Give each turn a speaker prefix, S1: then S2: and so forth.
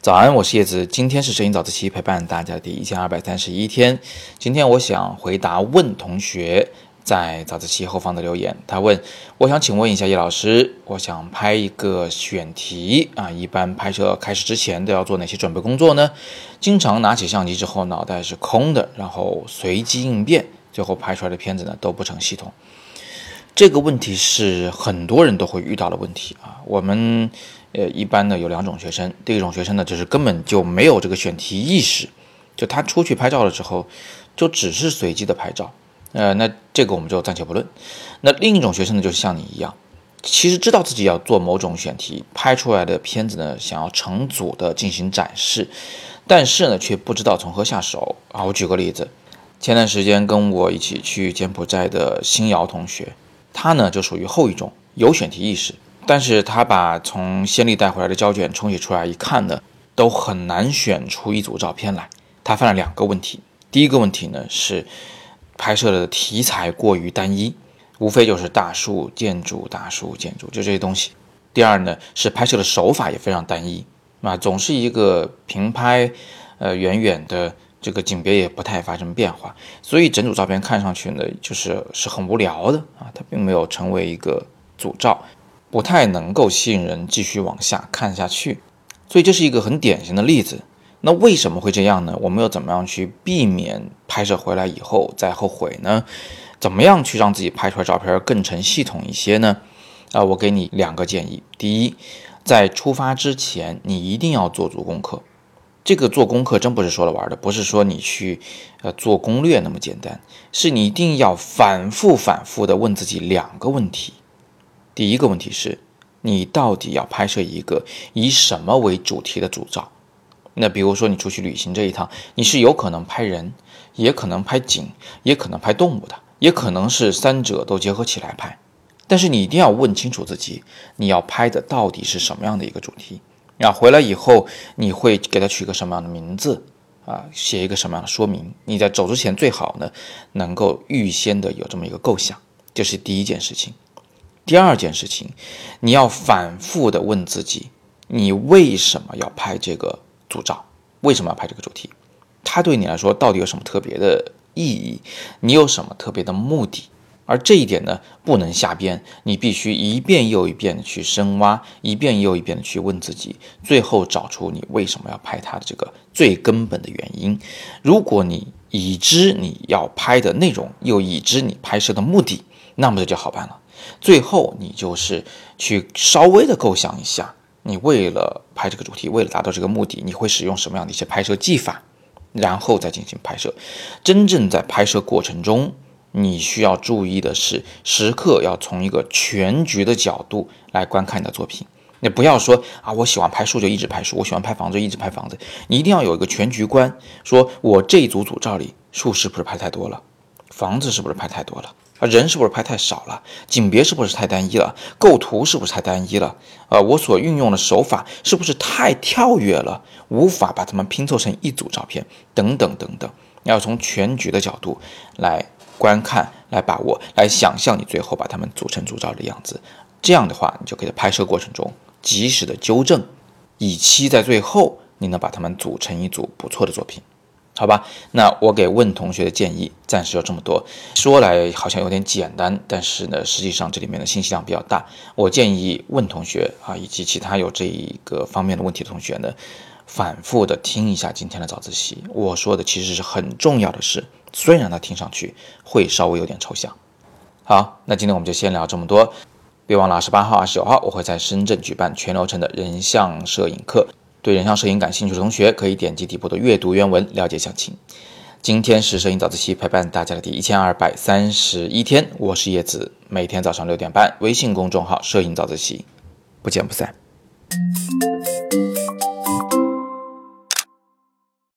S1: 早安，我是叶子，今天是摄影早自习陪伴大家的第一千二百三十一天。今天我想回答问同学在早自习后方的留言。他问，我想请问一下叶老师，我想拍一个选题啊，一般拍摄开始之前都要做哪些准备工作呢？经常拿起相机之后脑袋是空的，然后随机应变，最后拍出来的片子呢都不成系统。这个问题是很多人都会遇到的问题啊。我们呃一般呢有两种学生，第一种学生呢就是根本就没有这个选题意识，就他出去拍照的时候就只是随机的拍照，呃那这个我们就暂且不论。那另一种学生呢就是像你一样，其实知道自己要做某种选题，拍出来的片子呢想要成组的进行展示，但是呢却不知道从何下手啊。我举个例子，前段时间跟我一起去柬埔寨的新瑶同学。他呢就属于后一种，有选题意识，但是他把从先例带回来的胶卷冲洗出来一看呢，都很难选出一组照片来。他犯了两个问题，第一个问题呢是拍摄的题材过于单一，无非就是大树、建筑、大树、建筑，就这些东西。第二呢是拍摄的手法也非常单一，啊，总是一个平拍，呃，远远的。这个景别也不太发生变化，所以整组照片看上去呢，就是是很无聊的啊，它并没有成为一个组照，不太能够吸引人继续往下看下去。所以这是一个很典型的例子。那为什么会这样呢？我们又怎么样去避免拍摄回来以后再后悔呢？怎么样去让自己拍出来照片更成系统一些呢？啊，我给你两个建议。第一，在出发之前，你一定要做足功课。这个做功课真不是说了玩的，不是说你去呃做攻略那么简单，是你一定要反复反复的问自己两个问题。第一个问题是，你到底要拍摄一个以什么为主题的主照？那比如说你出去旅行这一趟，你是有可能拍人，也可能拍景，也可能拍动物的，也可能是三者都结合起来拍。但是你一定要问清楚自己，你要拍的到底是什么样的一个主题。啊回来以后，你会给他取个什么样的名字啊？写一个什么样的说明？你在走之前最好呢，能够预先的有这么一个构想，这是第一件事情。第二件事情，你要反复的问自己，你为什么要拍这个组照？为什么要拍这个主题？它对你来说到底有什么特别的意义？你有什么特别的目的？而这一点呢，不能瞎编，你必须一遍又一遍的去深挖，一遍又一遍的去问自己，最后找出你为什么要拍它的这个最根本的原因。如果你已知你要拍的内容，又已知你拍摄的目的，那么这就好办了。最后你就是去稍微的构想一下，你为了拍这个主题，为了达到这个目的，你会使用什么样的一些拍摄技法，然后再进行拍摄。真正在拍摄过程中。你需要注意的是，时刻要从一个全局的角度来观看你的作品。你不要说啊，我喜欢拍树就一直拍树，我喜欢拍房子就一直拍房子。你一定要有一个全局观，说我这一组组照里，树是不是拍太多了？房子是不是拍太多了？啊，人是不是拍太少了？景别是不是太单一了？构图是不是太单一了？呃，我所运用的手法是不是太跳跃了，无法把它们拼凑成一组照片？等等等等，要从全局的角度来。观看来把握，来想象你最后把它们组成组照的样子，这样的话，你就可以在拍摄过程中及时的纠正，以期在最后你能把它们组成一组不错的作品，好吧？那我给问同学的建议暂时有这么多，说来好像有点简单，但是呢，实际上这里面的信息量比较大。我建议问同学啊，以及其他有这一个方面的问题的同学呢。反复的听一下今天的早自习，我说的其实是很重要的事，虽然它听上去会稍微有点抽象。好，那今天我们就先聊这么多，别忘了二十八号、二十九号我会在深圳举办全流程的人像摄影课，对人像摄影感兴趣的同学可以点击底部的阅读原文了解详情。今天是摄影早自习陪伴大家的第一千二百三十一天，我是叶子，每天早上六点半，微信公众号摄影早自习，不见不散。